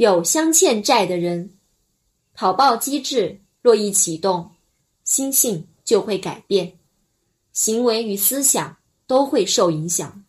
有相欠债的人，跑报机制若一启动，心性就会改变，行为与思想都会受影响。